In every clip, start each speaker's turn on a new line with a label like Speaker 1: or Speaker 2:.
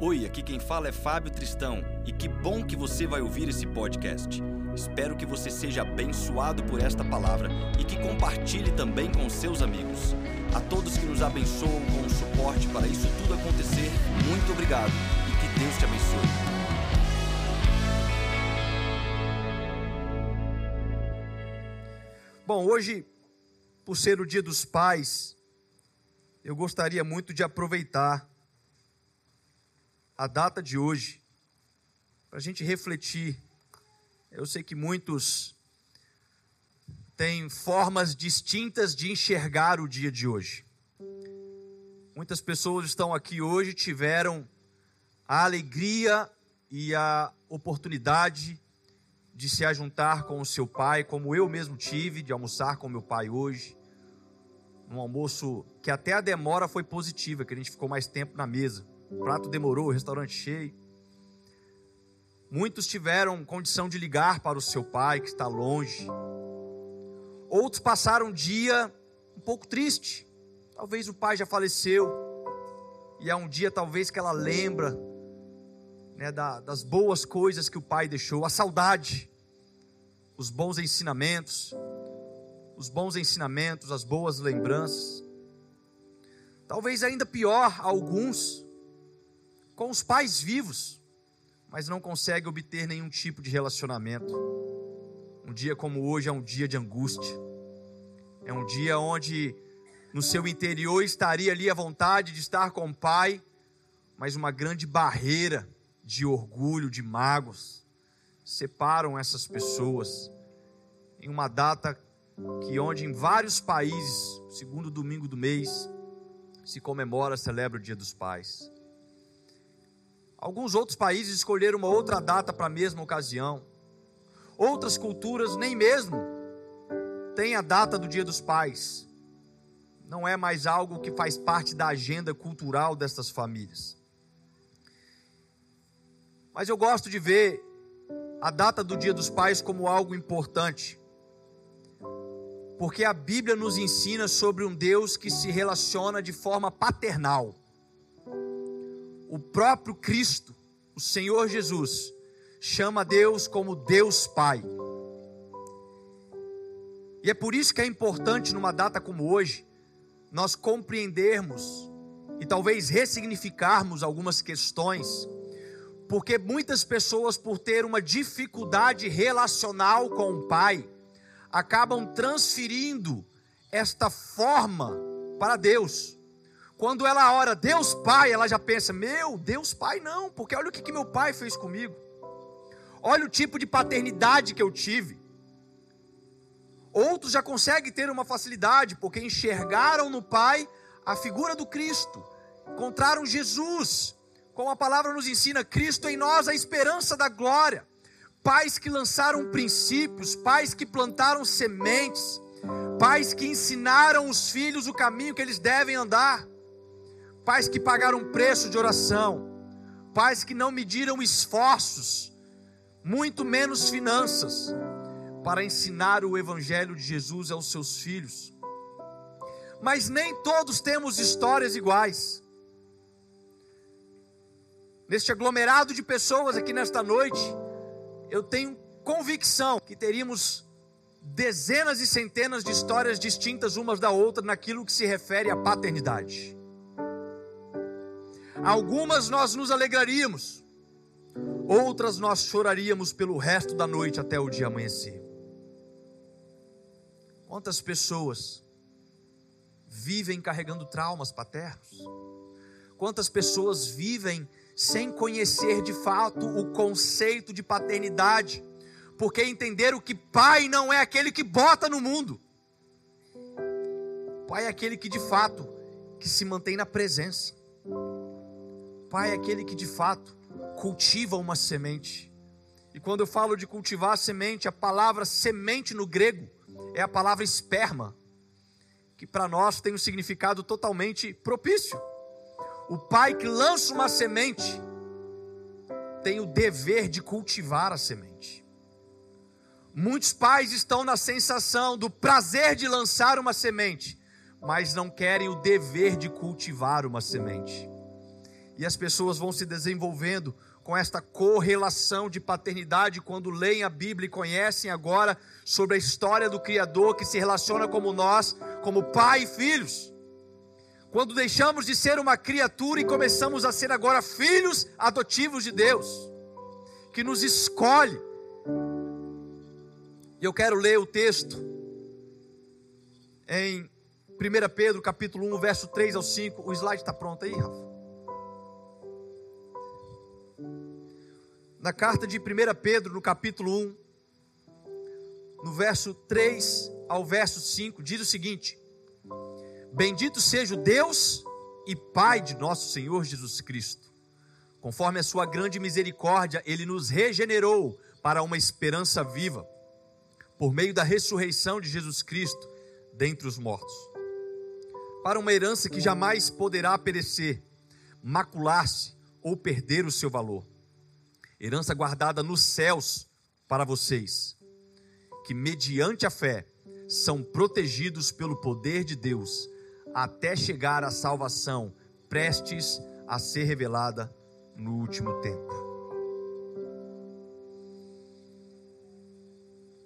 Speaker 1: Oi, aqui quem fala é Fábio Tristão e que bom que você vai ouvir esse podcast. Espero que você seja abençoado por esta palavra e que compartilhe também com seus amigos. A todos que nos abençoam com o suporte para isso tudo acontecer, muito obrigado e que Deus te abençoe.
Speaker 2: Bom, hoje, por ser o Dia dos Pais, eu gostaria muito de aproveitar a data de hoje para a gente refletir. Eu sei que muitos têm formas distintas de enxergar o dia de hoje. Muitas pessoas estão aqui hoje, tiveram a alegria e a oportunidade de se ajuntar com o seu pai, como eu mesmo tive, de almoçar com meu pai hoje. Um almoço que até a demora foi positiva, que a gente ficou mais tempo na mesa. O prato demorou, o restaurante cheio. Muitos tiveram condição de ligar para o seu pai que está longe. Outros passaram um dia um pouco triste. Talvez o pai já faleceu. E é um dia talvez que ela lembra né, da, das boas coisas que o pai deixou, a saudade, os bons ensinamentos, os bons ensinamentos, as boas lembranças. Talvez ainda pior, alguns com os pais vivos, mas não conseguem obter nenhum tipo de relacionamento. Um dia como hoje é um dia de angústia, é um dia onde no seu interior estaria ali a vontade de estar com o pai, mas uma grande barreira de orgulho, de mágoas, separam essas pessoas em uma data que onde em vários países, segundo domingo do mês, se comemora, celebra o Dia dos Pais. Alguns outros países escolheram uma outra data para a mesma ocasião. Outras culturas nem mesmo têm a data do Dia dos Pais. Não é mais algo que faz parte da agenda cultural dessas famílias. Mas eu gosto de ver a data do Dia dos Pais como algo importante. Porque a Bíblia nos ensina sobre um Deus que se relaciona de forma paternal. O próprio Cristo, o Senhor Jesus, chama Deus como Deus Pai. E é por isso que é importante, numa data como hoje, nós compreendermos e talvez ressignificarmos algumas questões porque muitas pessoas, por ter uma dificuldade relacional com o pai, acabam transferindo esta forma para Deus. Quando ela ora Deus Pai, ela já pensa: Meu, Deus Pai não, porque olha o que, que meu pai fez comigo. Olha o tipo de paternidade que eu tive. Outros já conseguem ter uma facilidade, porque enxergaram no Pai a figura do Cristo, encontraram Jesus, como a palavra nos ensina, Cristo em nós a esperança da glória. Pais que lançaram princípios, pais que plantaram sementes, pais que ensinaram os filhos o caminho que eles devem andar, pais que pagaram preço de oração, pais que não mediram esforços, muito menos finanças, para ensinar o Evangelho de Jesus aos seus filhos. Mas nem todos temos histórias iguais neste aglomerado de pessoas aqui nesta noite, eu tenho convicção que teríamos dezenas e centenas de histórias distintas umas da outra naquilo que se refere à paternidade. Algumas nós nos alegraríamos, outras nós choraríamos pelo resto da noite até o dia amanhecer. Quantas pessoas vivem carregando traumas paternos? Quantas pessoas vivem sem conhecer de fato o conceito de paternidade, porque entenderam que pai não é aquele que bota no mundo. Pai é aquele que de fato que se mantém na presença. Pai é aquele que de fato cultiva uma semente. E quando eu falo de cultivar a semente, a palavra semente no grego é a palavra esperma, que para nós tem um significado totalmente propício. O pai que lança uma semente tem o dever de cultivar a semente. Muitos pais estão na sensação do prazer de lançar uma semente, mas não querem o dever de cultivar uma semente. E as pessoas vão se desenvolvendo com esta correlação de paternidade quando leem a Bíblia e conhecem agora sobre a história do Criador que se relaciona como nós, como pai e filhos. Quando deixamos de ser uma criatura e começamos a ser agora filhos adotivos de Deus, que nos escolhe. E eu quero ler o texto em 1 Pedro capítulo 1, verso 3 ao 5. O slide está pronto aí, Rafa? Na carta de 1 Pedro, no capítulo 1, no verso 3 ao verso 5, diz o seguinte: Bendito seja o Deus e Pai de nosso Senhor Jesus Cristo. Conforme a sua grande misericórdia, ele nos regenerou para uma esperança viva, por meio da ressurreição de Jesus Cristo dentre os mortos, para uma herança que jamais poderá perecer, macular-se ou perder o seu valor herança guardada nos céus para vocês, que mediante a fé são protegidos pelo poder de Deus até chegar à salvação prestes a ser revelada no último tempo.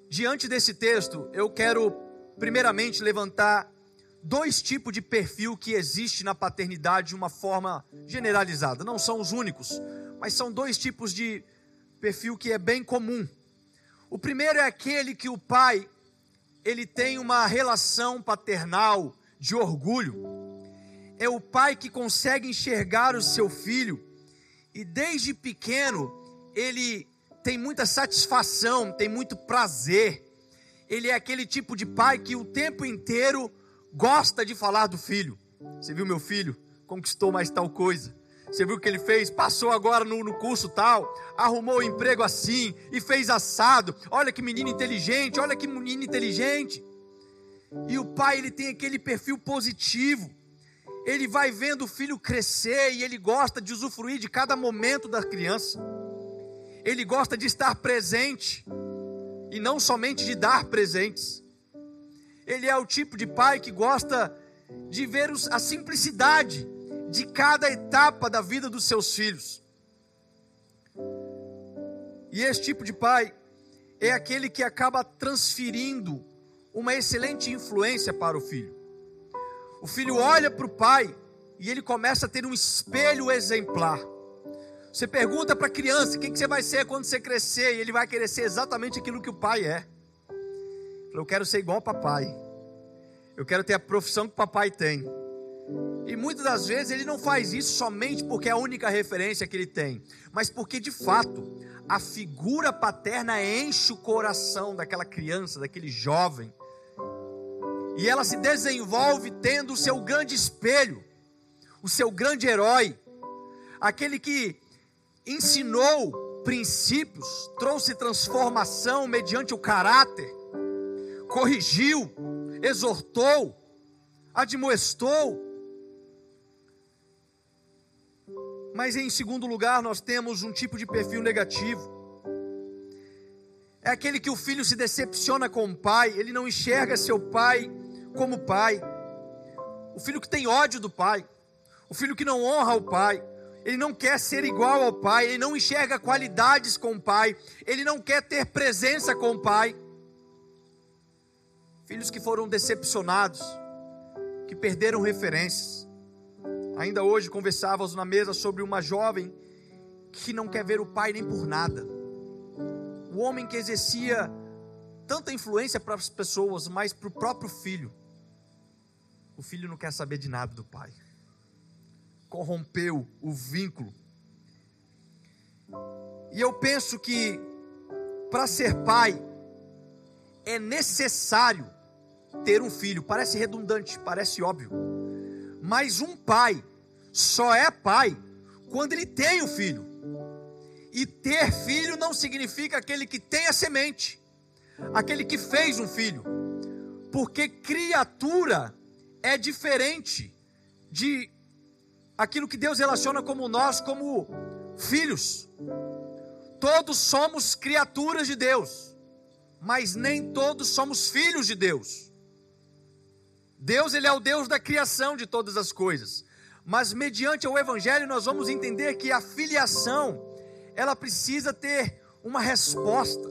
Speaker 2: Diante desse texto, eu quero primeiramente levantar dois tipos de perfil que existe na paternidade de uma forma generalizada. Não são os únicos, mas são dois tipos de perfil que é bem comum. O primeiro é aquele que o pai ele tem uma relação paternal de orgulho. É o pai que consegue enxergar o seu filho e desde pequeno ele tem muita satisfação, tem muito prazer. Ele é aquele tipo de pai que o tempo inteiro gosta de falar do filho. Você viu meu filho? Conquistou mais tal coisa. Você viu o que ele fez? Passou agora no, no curso tal, arrumou o emprego assim e fez assado. Olha que menino inteligente, olha que menino inteligente. E o pai, ele tem aquele perfil positivo. Ele vai vendo o filho crescer e ele gosta de usufruir de cada momento da criança. Ele gosta de estar presente e não somente de dar presentes. Ele é o tipo de pai que gosta de ver a simplicidade de cada etapa da vida dos seus filhos. E esse tipo de pai é aquele que acaba transferindo uma excelente influência para o filho. O filho olha para o pai e ele começa a ter um espelho exemplar. Você pergunta para a criança: o que você vai ser quando você crescer? E ele vai querer ser exatamente aquilo que o pai é. Eu quero ser igual ao papai. Eu quero ter a profissão que o papai tem. E muitas das vezes ele não faz isso somente porque é a única referência que ele tem, mas porque de fato a figura paterna enche o coração daquela criança, daquele jovem. E ela se desenvolve tendo o seu grande espelho, o seu grande herói, aquele que ensinou princípios, trouxe transformação mediante o caráter, corrigiu, exortou, admoestou, Mas em segundo lugar, nós temos um tipo de perfil negativo. É aquele que o filho se decepciona com o pai, ele não enxerga seu pai como pai. O filho que tem ódio do pai, o filho que não honra o pai, ele não quer ser igual ao pai, ele não enxerga qualidades com o pai, ele não quer ter presença com o pai. Filhos que foram decepcionados, que perderam referências. Ainda hoje conversávamos na mesa sobre uma jovem que não quer ver o pai nem por nada. O homem que exercia tanta influência para as pessoas, mas para o próprio filho. O filho não quer saber de nada do pai. Corrompeu o vínculo. E eu penso que para ser pai é necessário ter um filho. Parece redundante, parece óbvio. Mas um pai só é pai quando ele tem o filho. E ter filho não significa aquele que tem a semente, aquele que fez um filho. Porque criatura é diferente de aquilo que Deus relaciona como nós, como filhos. Todos somos criaturas de Deus, mas nem todos somos filhos de Deus. Deus ele é o Deus da criação de todas as coisas, mas mediante o evangelho nós vamos entender que a filiação, ela precisa ter uma resposta.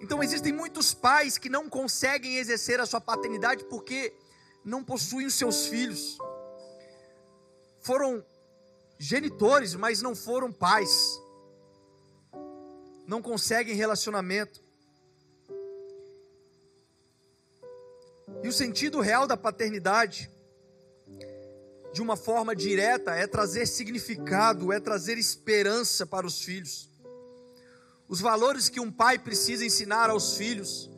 Speaker 2: Então existem muitos pais que não conseguem exercer a sua paternidade porque não possuem os seus filhos. Foram genitores, mas não foram pais. Não conseguem relacionamento. E o sentido real da paternidade, de uma forma direta, é trazer significado, é trazer esperança para os filhos. Os valores que um pai precisa ensinar aos filhos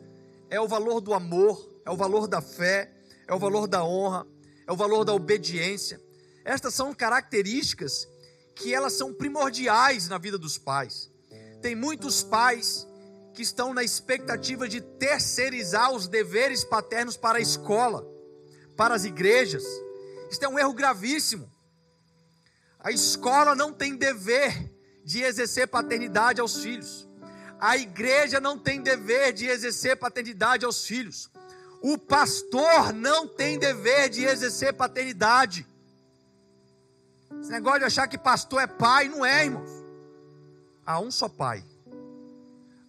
Speaker 2: é o valor do amor, é o valor da fé, é o valor da honra, é o valor da obediência. Estas são características que elas são primordiais na vida dos pais. Tem muitos pais que estão na expectativa de terceirizar os deveres paternos para a escola, para as igrejas. Isso é um erro gravíssimo. A escola não tem dever de exercer paternidade aos filhos. A igreja não tem dever de exercer paternidade aos filhos. O pastor não tem dever de exercer paternidade. Esse negócio de achar que pastor é pai, não é, irmãos. Há um só pai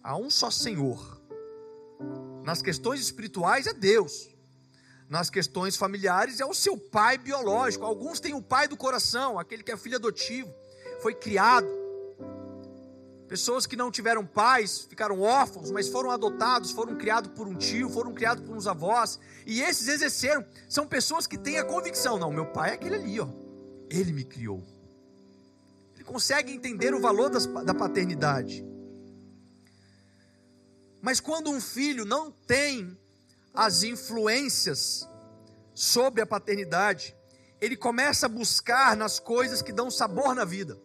Speaker 2: Há um só Senhor. Nas questões espirituais é Deus. Nas questões familiares é o seu pai biológico. Alguns têm o pai do coração, aquele que é filho adotivo, foi criado. Pessoas que não tiveram pais, ficaram órfãos, mas foram adotados, foram criados por um tio, foram criados por uns avós, e esses exerceram. São pessoas que têm a convicção: não, meu pai é aquele ali, ó. Ele me criou. Ele consegue entender o valor das, da paternidade. Mas quando um filho não tem as influências sobre a paternidade, ele começa a buscar nas coisas que dão sabor na vida.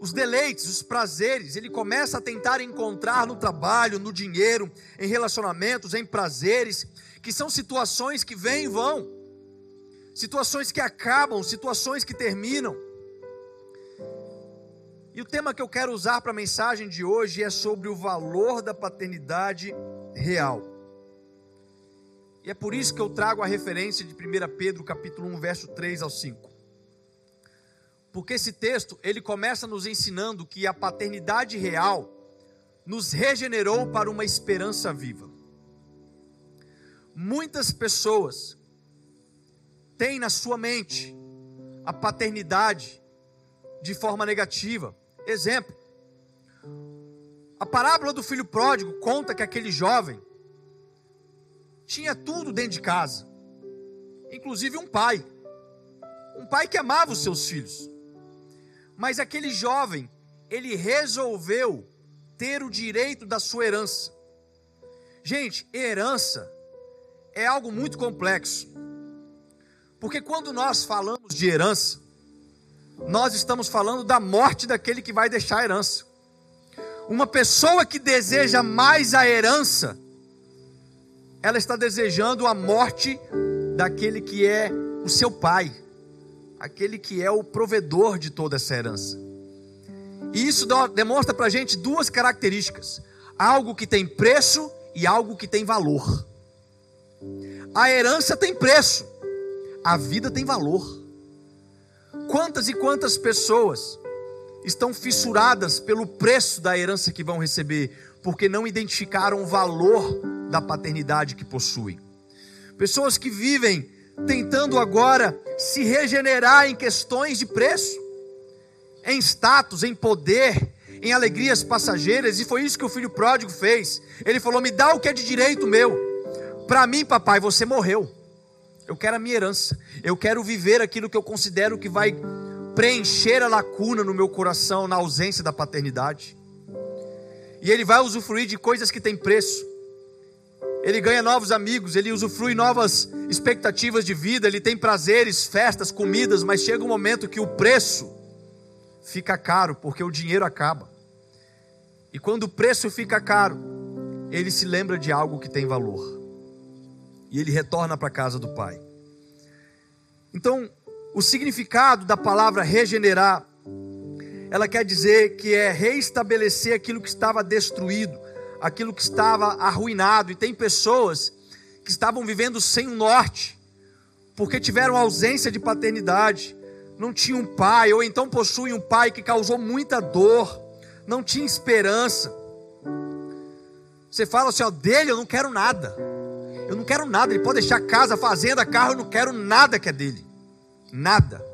Speaker 2: Os deleites, os prazeres, ele começa a tentar encontrar no trabalho, no dinheiro, em relacionamentos, em prazeres, que são situações que vêm e vão, situações que acabam, situações que terminam. E o tema que eu quero usar para a mensagem de hoje é sobre o valor da paternidade real. E é por isso que eu trago a referência de 1 Pedro, capítulo 1, verso 3 ao 5. Porque esse texto, ele começa nos ensinando que a paternidade real nos regenerou para uma esperança viva. Muitas pessoas têm na sua mente a paternidade de forma negativa Exemplo. A parábola do filho pródigo conta que aquele jovem tinha tudo dentro de casa, inclusive um pai. Um pai que amava os seus filhos. Mas aquele jovem, ele resolveu ter o direito da sua herança. Gente, herança é algo muito complexo. Porque quando nós falamos de herança, nós estamos falando da morte daquele que vai deixar a herança. Uma pessoa que deseja mais a herança, ela está desejando a morte daquele que é o seu pai, aquele que é o provedor de toda essa herança. E isso demonstra para a gente duas características: algo que tem preço e algo que tem valor. A herança tem preço, a vida tem valor. Quantas e quantas pessoas estão fissuradas pelo preço da herança que vão receber, porque não identificaram o valor da paternidade que possuem. Pessoas que vivem tentando agora se regenerar em questões de preço, em status, em poder, em alegrias passageiras, e foi isso que o filho pródigo fez. Ele falou: Me dá o que é de direito meu. Para mim, papai, você morreu. Eu quero a minha herança. Eu quero viver aquilo que eu considero que vai preencher a lacuna no meu coração na ausência da paternidade. E ele vai usufruir de coisas que têm preço. Ele ganha novos amigos, ele usufrui novas expectativas de vida, ele tem prazeres, festas, comidas, mas chega um momento que o preço fica caro, porque o dinheiro acaba. E quando o preço fica caro, ele se lembra de algo que tem valor e ele retorna para a casa do pai. Então, o significado da palavra regenerar, ela quer dizer que é reestabelecer aquilo que estava destruído, aquilo que estava arruinado, e tem pessoas que estavam vivendo sem um norte, porque tiveram ausência de paternidade, não tinham um pai, ou então possuem um pai que causou muita dor, não tinha esperança. Você fala assim, ó, dele eu não quero nada. Eu não quero nada. Ele pode deixar casa, fazenda, carro, eu não quero nada que é dele. Nada.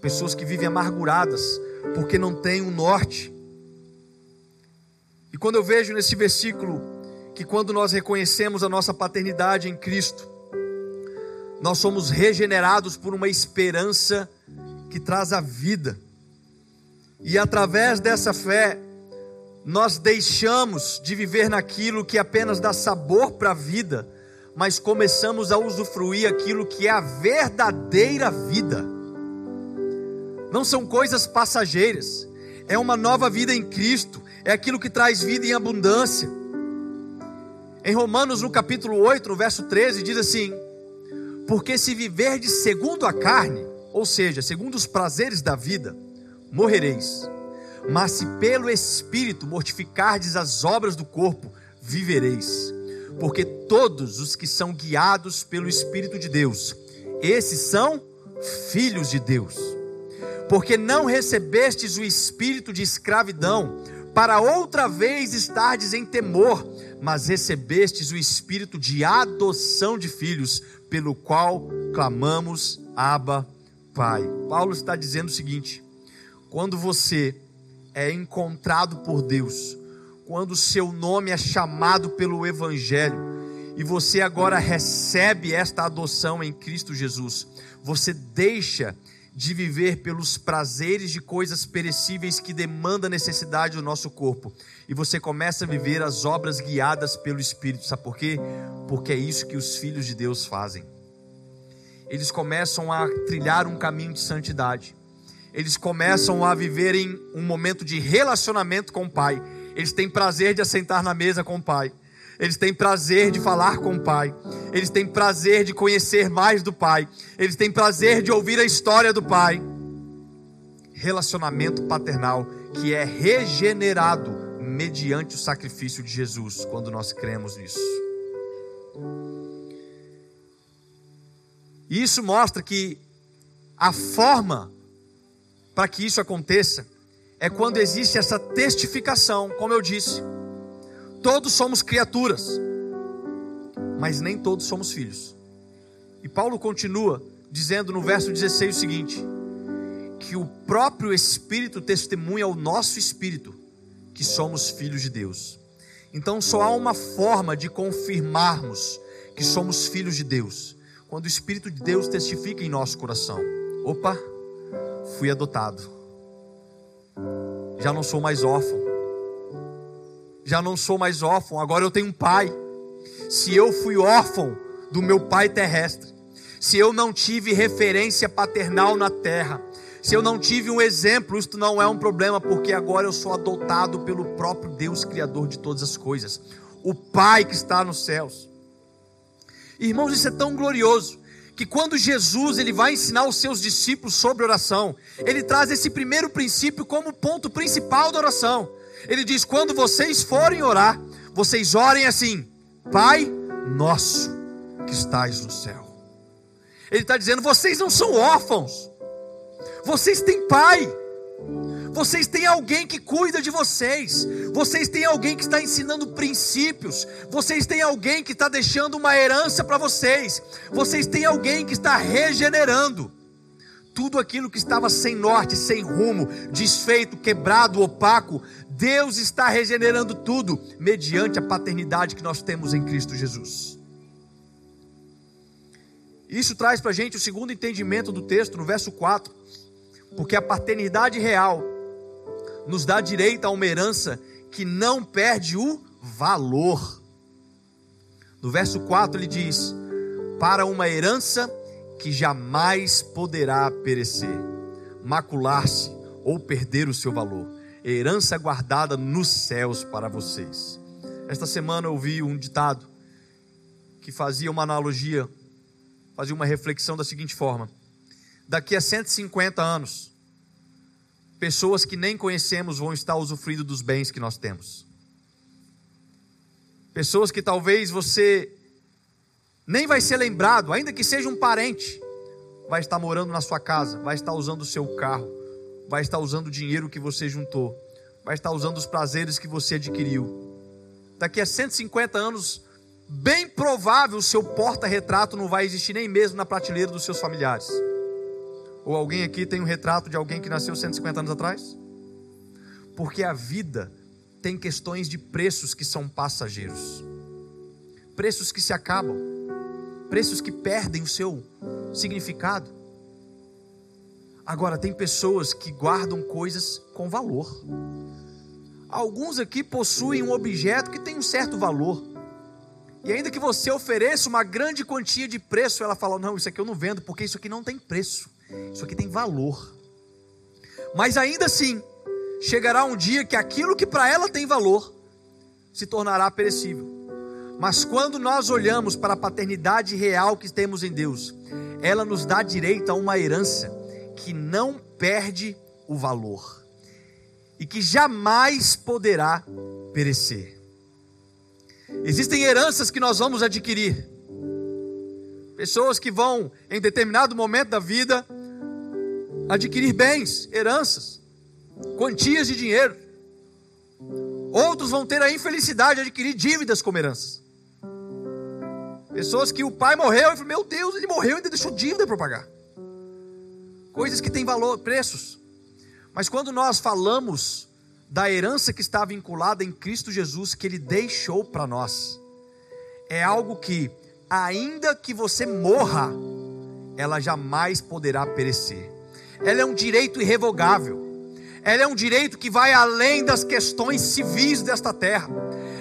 Speaker 2: Pessoas que vivem amarguradas porque não têm um norte. E quando eu vejo nesse versículo que quando nós reconhecemos a nossa paternidade em Cristo, nós somos regenerados por uma esperança que traz a vida. E através dessa fé, nós deixamos de viver naquilo que apenas dá sabor para a vida, mas começamos a usufruir aquilo que é a verdadeira vida. Não são coisas passageiras, é uma nova vida em Cristo, é aquilo que traz vida em abundância. Em Romanos, no capítulo 8, no verso 13, diz assim: Porque se viverdes segundo a carne, ou seja, segundo os prazeres da vida, morrereis. Mas se pelo Espírito mortificardes as obras do corpo, vivereis. Porque todos os que são guiados pelo Espírito de Deus, esses são filhos de Deus. Porque não recebestes o espírito de escravidão, para outra vez estardes em temor, mas recebestes o espírito de adoção de filhos, pelo qual clamamos, Abba, Pai. Paulo está dizendo o seguinte: quando você é encontrado por Deus, quando seu nome é chamado pelo Evangelho, e você agora recebe esta adoção em Cristo Jesus, você deixa de viver pelos prazeres de coisas perecíveis que demandam necessidade do nosso corpo. E você começa a viver as obras guiadas pelo Espírito. Sabe por quê? Porque é isso que os filhos de Deus fazem. Eles começam a trilhar um caminho de santidade. Eles começam a viverem um momento de relacionamento com o Pai. Eles têm prazer de assentar na mesa com o Pai eles têm prazer de falar com o Pai, eles têm prazer de conhecer mais do Pai, eles têm prazer de ouvir a história do Pai. Relacionamento paternal que é regenerado mediante o sacrifício de Jesus, quando nós cremos nisso. E isso mostra que a forma para que isso aconteça é quando existe essa testificação, como eu disse Todos somos criaturas, mas nem todos somos filhos. E Paulo continua dizendo no verso 16 o seguinte: que o próprio Espírito testemunha ao nosso espírito que somos filhos de Deus. Então só há uma forma de confirmarmos que somos filhos de Deus, quando o Espírito de Deus testifica em nosso coração: opa, fui adotado, já não sou mais órfão já não sou mais órfão, agora eu tenho um pai. Se eu fui órfão do meu pai terrestre, se eu não tive referência paternal na terra, se eu não tive um exemplo, isto não é um problema, porque agora eu sou adotado pelo próprio Deus, Criador de todas as coisas, o Pai que está nos céus. Irmãos, isso é tão glorioso que quando Jesus ele vai ensinar os seus discípulos sobre oração, ele traz esse primeiro princípio como ponto principal da oração. Ele diz: quando vocês forem orar, vocês orem assim: Pai nosso que estás no céu. Ele está dizendo: vocês não são órfãos, vocês têm pai. Vocês têm alguém que cuida de vocês. Vocês têm alguém que está ensinando princípios. Vocês têm alguém que está deixando uma herança para vocês. Vocês têm alguém que está regenerando tudo aquilo que estava sem norte, sem rumo, desfeito, quebrado, opaco, Deus está regenerando tudo mediante a paternidade que nós temos em Cristo Jesus. Isso traz para a gente o segundo entendimento do texto, no verso 4, porque a paternidade real nos dá direito a uma herança que não perde o valor. No verso 4 ele diz: Para uma herança que jamais poderá perecer, macular-se ou perder o seu valor herança guardada nos céus para vocês. Esta semana eu ouvi um ditado que fazia uma analogia, fazia uma reflexão da seguinte forma: daqui a 150 anos, pessoas que nem conhecemos vão estar usufruindo dos bens que nós temos. Pessoas que talvez você nem vai ser lembrado, ainda que seja um parente, vai estar morando na sua casa, vai estar usando o seu carro, vai estar usando o dinheiro que você juntou, vai estar usando os prazeres que você adquiriu. Daqui a 150 anos, bem provável o seu porta-retrato não vai existir nem mesmo na prateleira dos seus familiares. Ou alguém aqui tem um retrato de alguém que nasceu 150 anos atrás? Porque a vida tem questões de preços que são passageiros, preços que se acabam, preços que perdem o seu significado. Agora, tem pessoas que guardam coisas com valor. Alguns aqui possuem um objeto que tem um certo valor. E ainda que você ofereça uma grande quantia de preço, ela fala: Não, isso aqui eu não vendo, porque isso aqui não tem preço. Isso aqui tem valor. Mas ainda assim, chegará um dia que aquilo que para ela tem valor se tornará perecível. Mas quando nós olhamos para a paternidade real que temos em Deus, ela nos dá direito a uma herança que não perde o valor e que jamais poderá perecer. Existem heranças que nós vamos adquirir. Pessoas que vão, em determinado momento da vida, adquirir bens, heranças, quantias de dinheiro. Outros vão ter a infelicidade de adquirir dívidas como heranças. Pessoas que o pai morreu e falou: Meu Deus, ele morreu e ainda deixou dívida para pagar. Coisas que têm valor, preços. Mas quando nós falamos da herança que está vinculada em Cristo Jesus, que Ele deixou para nós, é algo que, ainda que você morra, ela jamais poderá perecer ela é um direito irrevogável. Ela é um direito que vai além das questões civis desta terra.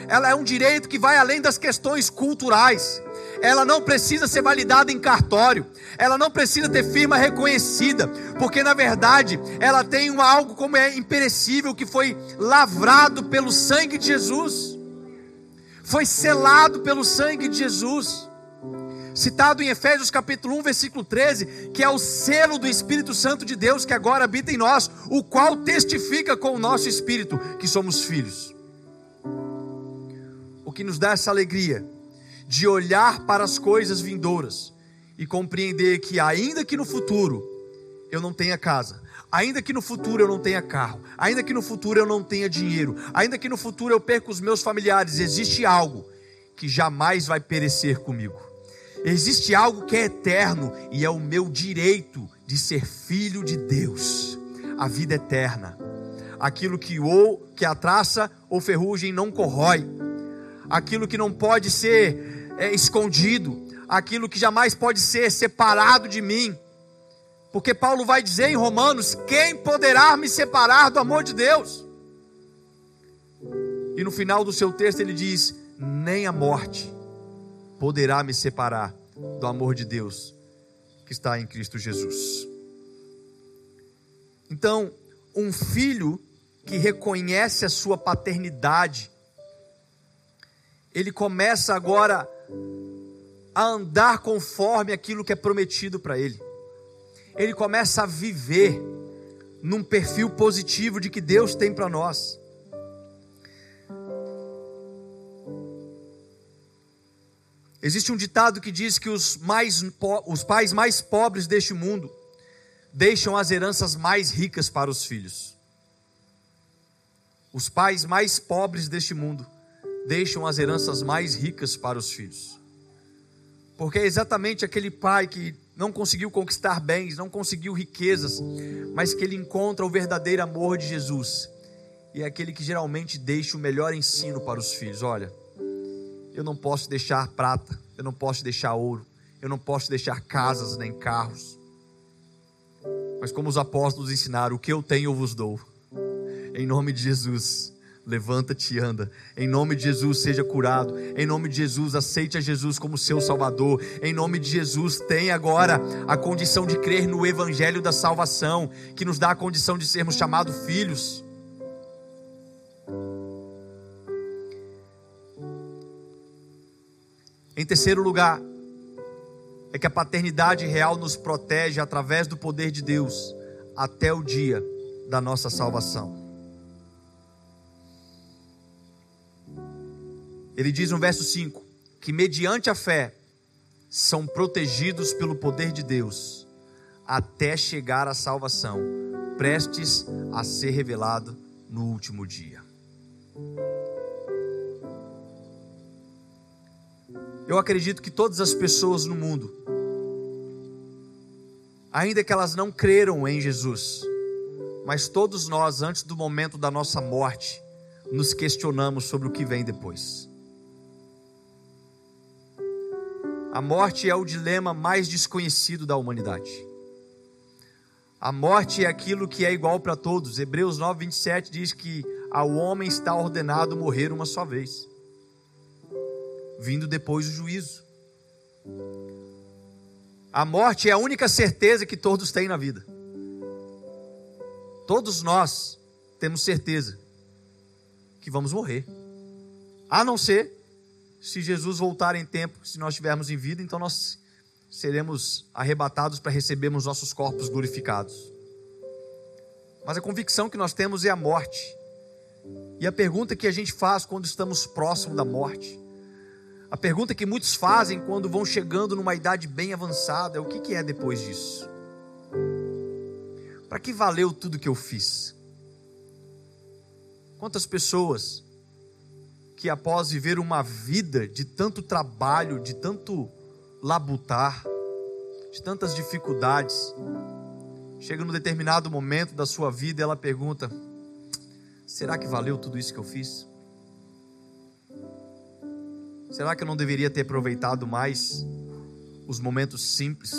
Speaker 2: Ela é um direito que vai além das questões culturais. Ela não precisa ser validada em cartório. Ela não precisa ter firma reconhecida, porque na verdade ela tem um algo como é imperecível que foi lavrado pelo sangue de Jesus. Foi selado pelo sangue de Jesus citado em Efésios capítulo 1, versículo 13, que é o selo do Espírito Santo de Deus que agora habita em nós, o qual testifica com o nosso espírito que somos filhos. O que nos dá essa alegria de olhar para as coisas vindouras e compreender que ainda que no futuro eu não tenha casa, ainda que no futuro eu não tenha carro, ainda que no futuro eu não tenha dinheiro, ainda que no futuro eu perca os meus familiares, existe algo que jamais vai perecer comigo. Existe algo que é eterno e é o meu direito de ser filho de Deus. A vida eterna. Aquilo que ou que a traça ou ferrugem não corrói. Aquilo que não pode ser é, escondido, aquilo que jamais pode ser separado de mim. Porque Paulo vai dizer em Romanos: quem poderá me separar do amor de Deus? E no final do seu texto ele diz: nem a morte, poderá me separar do amor de Deus que está em Cristo Jesus. Então, um filho que reconhece a sua paternidade, ele começa agora a andar conforme aquilo que é prometido para ele. Ele começa a viver num perfil positivo de que Deus tem para nós. Existe um ditado que diz que os, mais, os pais mais pobres deste mundo deixam as heranças mais ricas para os filhos. Os pais mais pobres deste mundo deixam as heranças mais ricas para os filhos. Porque é exatamente aquele pai que não conseguiu conquistar bens, não conseguiu riquezas, mas que ele encontra o verdadeiro amor de Jesus. E é aquele que geralmente deixa o melhor ensino para os filhos. Olha, eu não posso deixar prata, eu não posso deixar ouro, eu não posso deixar casas nem carros. Mas como os apóstolos ensinaram, o que eu tenho eu vos dou. Em nome de Jesus, levanta-te e anda. Em nome de Jesus, seja curado. Em nome de Jesus, aceite a Jesus como seu Salvador. Em nome de Jesus, tenha agora a condição de crer no Evangelho da salvação, que nos dá a condição de sermos chamados filhos. Em terceiro lugar, é que a paternidade real nos protege através do poder de Deus até o dia da nossa salvação. Ele diz no verso 5 que, mediante a fé, são protegidos pelo poder de Deus até chegar à salvação, prestes a ser revelado no último dia. Eu acredito que todas as pessoas no mundo, ainda que elas não creram em Jesus, mas todos nós, antes do momento da nossa morte, nos questionamos sobre o que vem depois. A morte é o dilema mais desconhecido da humanidade. A morte é aquilo que é igual para todos. Hebreus 9, 27 diz que ao homem está ordenado morrer uma só vez vindo depois o juízo. A morte é a única certeza que todos têm na vida. Todos nós temos certeza que vamos morrer. A não ser se Jesus voltar em tempo, se nós estivermos em vida, então nós seremos arrebatados para recebermos nossos corpos glorificados. Mas a convicção que nós temos é a morte. E a pergunta que a gente faz quando estamos próximo da morte a pergunta que muitos fazem quando vão chegando numa idade bem avançada é: o que, é depois disso? Para que valeu tudo que eu fiz? Quantas pessoas que após viver uma vida de tanto trabalho, de tanto labutar, de tantas dificuldades, chega num determinado momento da sua vida e ela pergunta: será que valeu tudo isso que eu fiz? Será que eu não deveria ter aproveitado mais os momentos simples?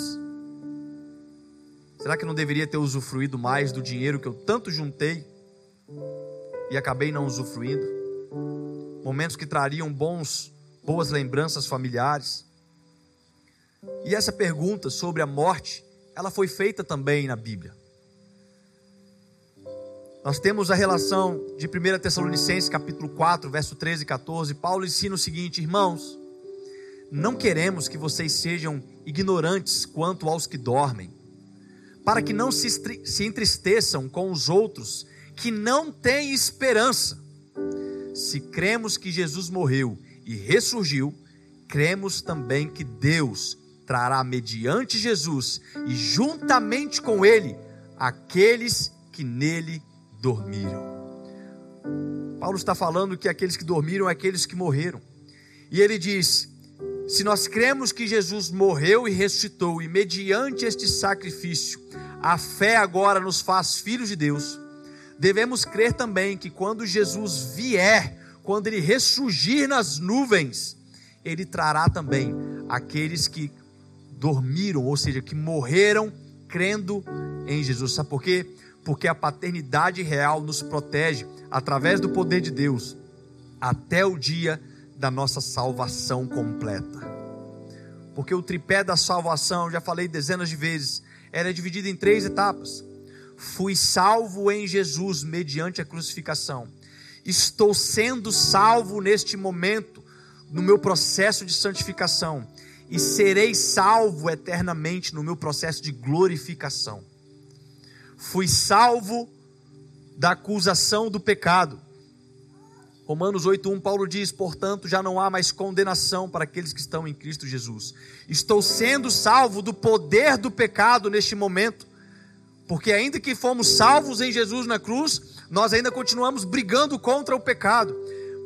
Speaker 2: Será que eu não deveria ter usufruído mais do dinheiro que eu tanto juntei e acabei não usufruindo? Momentos que trariam bons, boas lembranças familiares. E essa pergunta sobre a morte, ela foi feita também na Bíblia. Nós temos a relação de 1 Tessalonicenses capítulo 4, verso 13 e 14. Paulo ensina o seguinte: Irmãos, não queremos que vocês sejam ignorantes quanto aos que dormem, para que não se, se entristeçam com os outros que não têm esperança. Se cremos que Jesus morreu e ressurgiu, cremos também que Deus trará mediante Jesus e juntamente com ele aqueles que nele dormiram. Paulo está falando que aqueles que dormiram, aqueles que morreram. E ele diz: se nós cremos que Jesus morreu e ressuscitou, e mediante este sacrifício, a fé agora nos faz filhos de Deus, devemos crer também que quando Jesus vier, quando ele ressurgir nas nuvens, ele trará também aqueles que dormiram, ou seja, que morreram crendo em Jesus. Sabe por quê? Porque a paternidade real nos protege através do poder de Deus até o dia da nossa salvação completa. Porque o tripé da salvação, já falei dezenas de vezes, era dividido em três etapas. Fui salvo em Jesus mediante a crucificação. Estou sendo salvo neste momento, no meu processo de santificação. E serei salvo eternamente no meu processo de glorificação fui salvo da acusação do pecado. Romanos 8:1 Paulo diz: "Portanto, já não há mais condenação para aqueles que estão em Cristo Jesus. Estou sendo salvo do poder do pecado neste momento, porque ainda que fomos salvos em Jesus na cruz, nós ainda continuamos brigando contra o pecado.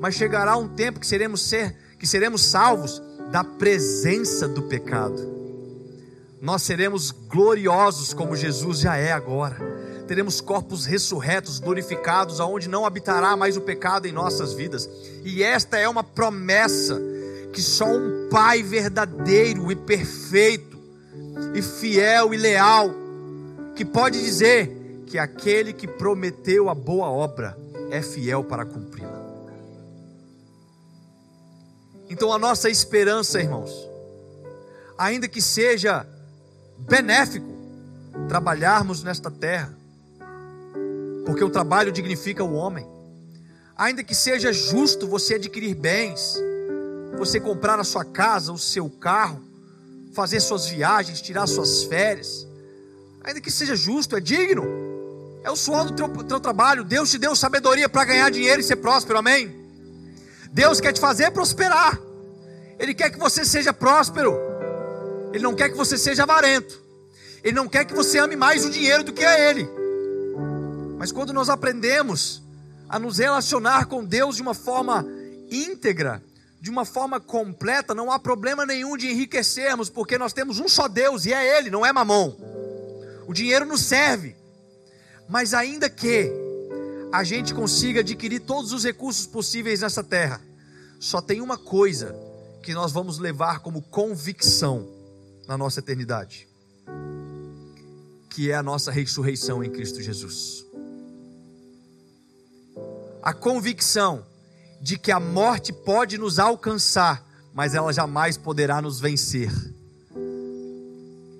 Speaker 2: Mas chegará um tempo que seremos ser, que seremos salvos da presença do pecado nós seremos gloriosos como Jesus já é agora. Teremos corpos ressurretos, glorificados, aonde não habitará mais o pecado em nossas vidas. E esta é uma promessa que só um Pai verdadeiro e perfeito, e fiel e leal, que pode dizer que aquele que prometeu a boa obra é fiel para cumpri-la. Então a nossa esperança, irmãos, ainda que seja benéfico trabalharmos nesta terra, porque o trabalho dignifica o homem. Ainda que seja justo você adquirir bens, você comprar a sua casa, o seu carro, fazer suas viagens, tirar suas férias, ainda que seja justo, é digno, é o suor do teu, teu trabalho. Deus te deu sabedoria para ganhar dinheiro e ser próspero, amém? Deus quer te fazer prosperar, Ele quer que você seja próspero. Ele não quer que você seja avarento. Ele não quer que você ame mais o dinheiro do que a Ele. Mas quando nós aprendemos a nos relacionar com Deus de uma forma íntegra, de uma forma completa, não há problema nenhum de enriquecermos, porque nós temos um só Deus e é Ele, não é mamão. O dinheiro nos serve, mas ainda que a gente consiga adquirir todos os recursos possíveis nessa terra, só tem uma coisa que nós vamos levar como convicção na nossa eternidade, que é a nossa ressurreição em Cristo Jesus. A convicção de que a morte pode nos alcançar, mas ela jamais poderá nos vencer.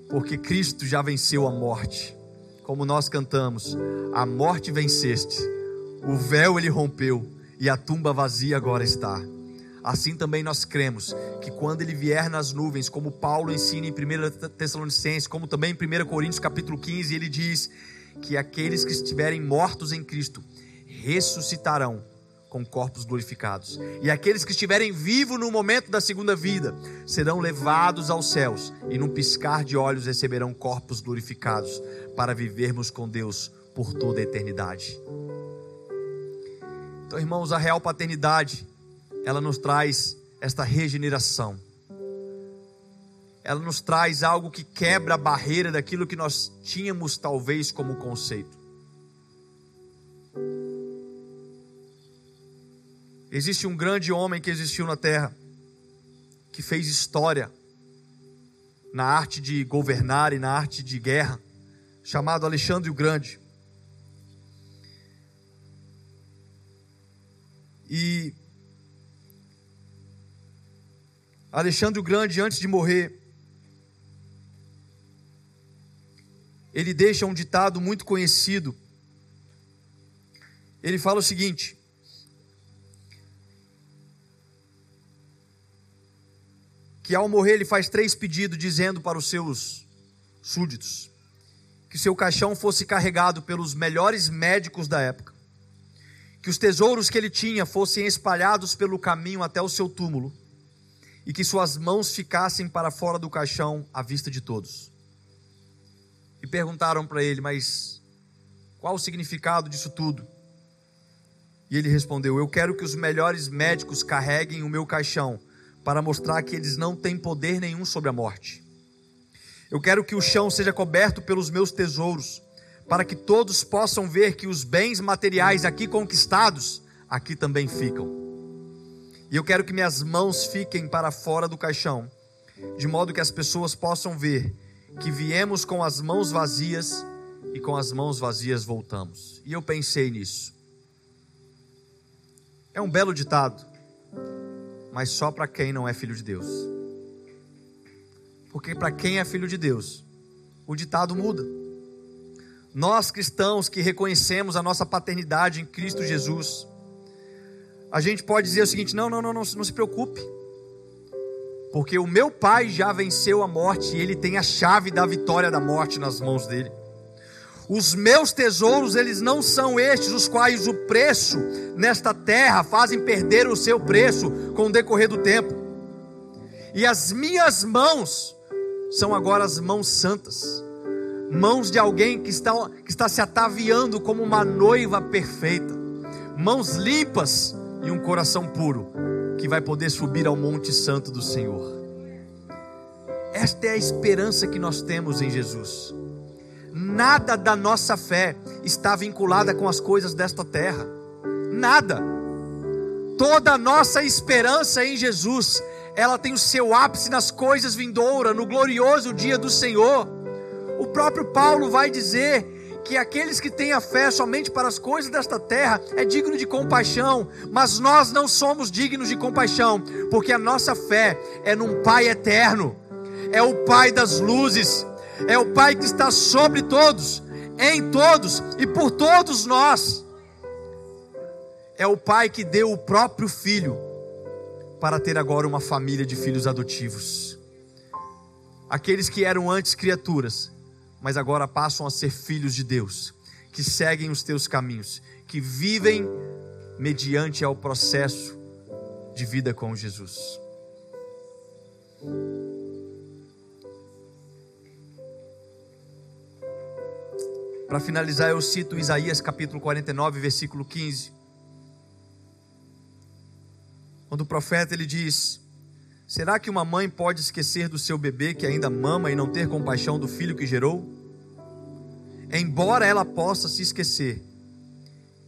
Speaker 2: Porque Cristo já venceu a morte. Como nós cantamos, a morte venceste, o véu ele rompeu e a tumba vazia agora está. Assim também nós cremos que quando ele vier nas nuvens, como Paulo ensina em 1 Tessalonicenses, como também em 1 Coríntios capítulo 15, ele diz que aqueles que estiverem mortos em Cristo ressuscitarão com corpos glorificados. E aqueles que estiverem vivos no momento da segunda vida serão levados aos céus e num piscar de olhos receberão corpos glorificados para vivermos com Deus por toda a eternidade. Então, irmãos, a real paternidade, ela nos traz esta regeneração. Ela nos traz algo que quebra a barreira daquilo que nós tínhamos talvez como conceito. Existe um grande homem que existiu na terra, que fez história na arte de governar e na arte de guerra, chamado Alexandre o Grande. E Alexandre o Grande, antes de morrer, ele deixa um ditado muito conhecido. Ele fala o seguinte: que ao morrer ele faz três pedidos, dizendo para os seus súditos que seu caixão fosse carregado pelos melhores médicos da época, que os tesouros que ele tinha fossem espalhados pelo caminho até o seu túmulo e que suas mãos ficassem para fora do caixão à vista de todos. E perguntaram para ele, mas qual o significado disso tudo? E ele respondeu: Eu quero que os melhores médicos carreguem o meu caixão para mostrar que eles não têm poder nenhum sobre a morte. Eu quero que o chão seja coberto pelos meus tesouros, para que todos possam ver que os bens materiais aqui conquistados, aqui também ficam. E eu quero que minhas mãos fiquem para fora do caixão, de modo que as pessoas possam ver que viemos com as mãos vazias e com as mãos vazias voltamos. E eu pensei nisso. É um belo ditado mas só para quem não é filho de Deus. Porque para quem é filho de Deus, o ditado muda. Nós cristãos que reconhecemos a nossa paternidade em Cristo Jesus, a gente pode dizer o seguinte: não, não, não, não, não se preocupe, porque o meu pai já venceu a morte e ele tem a chave da vitória da morte nas mãos dele. Os meus tesouros, eles não são estes os quais o preço nesta terra fazem perder o seu preço com o decorrer do tempo. E as minhas mãos são agora as mãos santas, mãos de alguém que está, que está se ataviando como uma noiva perfeita, mãos limpas e um coração puro, que vai poder subir ao Monte Santo do Senhor. Esta é a esperança que nós temos em Jesus nada da nossa fé está vinculada com as coisas desta terra. Nada. Toda a nossa esperança em Jesus, ela tem o seu ápice nas coisas vindouras, no glorioso dia do Senhor. O próprio Paulo vai dizer que aqueles que têm a fé somente para as coisas desta terra é digno de compaixão, mas nós não somos dignos de compaixão, porque a nossa fé é num Pai eterno, é o Pai das luzes, é o Pai que está sobre todos, em todos e por todos nós. É o Pai que deu o próprio Filho para ter agora uma família de filhos adotivos. Aqueles que eram antes criaturas, mas agora passam a ser filhos de Deus, que seguem os teus caminhos, que vivem mediante ao processo de vida com Jesus. Para finalizar, eu cito Isaías capítulo 49, versículo 15. Quando o profeta ele diz: Será que uma mãe pode esquecer do seu bebê que ainda mama e não ter compaixão do filho que gerou? Embora ela possa se esquecer,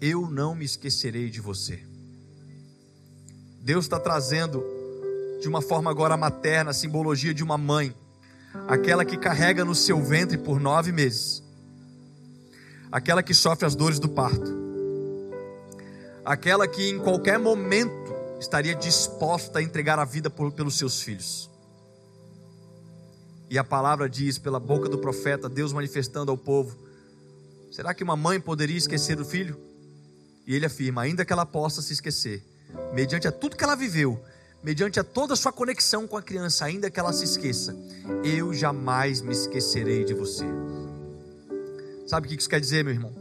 Speaker 2: eu não me esquecerei de você. Deus está trazendo de uma forma agora materna a simbologia de uma mãe, aquela que carrega no seu ventre por nove meses, aquela que sofre as dores do parto, aquela que em qualquer momento estaria disposta a entregar a vida por, pelos seus filhos. E a palavra diz, pela boca do profeta, Deus manifestando ao povo: será que uma mãe poderia esquecer o filho? E ele afirma: ainda que ela possa se esquecer, mediante a tudo que ela viveu, mediante a toda a sua conexão com a criança, ainda que ela se esqueça, eu jamais me esquecerei de você. Sabe o que isso quer dizer, meu irmão?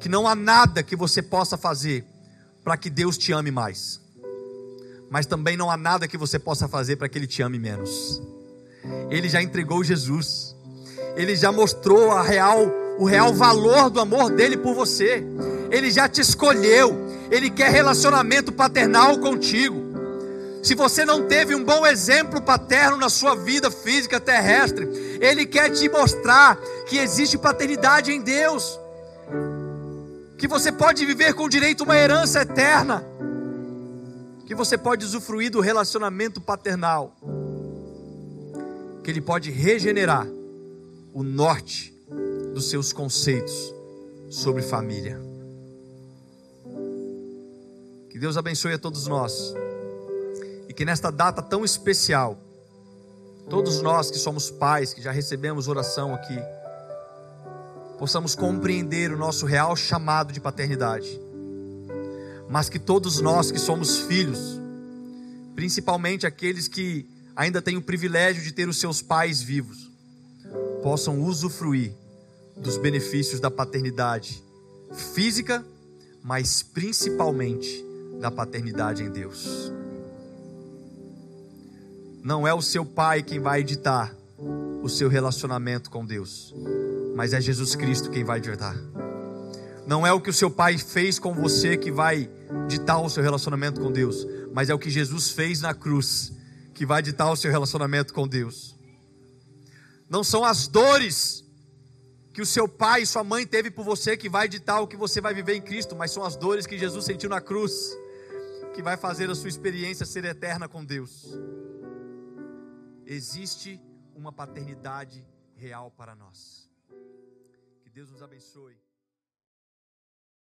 Speaker 2: Que não há nada que você possa fazer para que Deus te ame mais mas também não há nada que você possa fazer para que Ele te ame menos. Ele já entregou Jesus, Ele já mostrou a real, o real valor do amor dele por você. Ele já te escolheu, Ele quer relacionamento paternal contigo. Se você não teve um bom exemplo paterno na sua vida física terrestre, Ele quer te mostrar que existe paternidade em Deus, que você pode viver com direito a uma herança eterna que você pode usufruir do relacionamento paternal, que ele pode regenerar o norte dos seus conceitos sobre família. Que Deus abençoe a todos nós. E que nesta data tão especial, todos nós que somos pais, que já recebemos oração aqui, possamos compreender o nosso real chamado de paternidade mas que todos nós que somos filhos, principalmente aqueles que ainda têm o privilégio de ter os seus pais vivos, possam usufruir dos benefícios da paternidade física, mas principalmente da paternidade em Deus. Não é o seu pai quem vai editar o seu relacionamento com Deus, mas é Jesus Cristo quem vai editar. Não é o que o seu pai fez com você que vai ditar o seu relacionamento com Deus, mas é o que Jesus fez na cruz que vai ditar o seu relacionamento com Deus. Não são as dores que o seu pai e sua mãe teve por você que vai ditar o que você vai viver em Cristo, mas são as dores que Jesus sentiu na cruz que vai fazer a sua experiência ser eterna com Deus. Existe uma paternidade real para nós. Que Deus nos abençoe.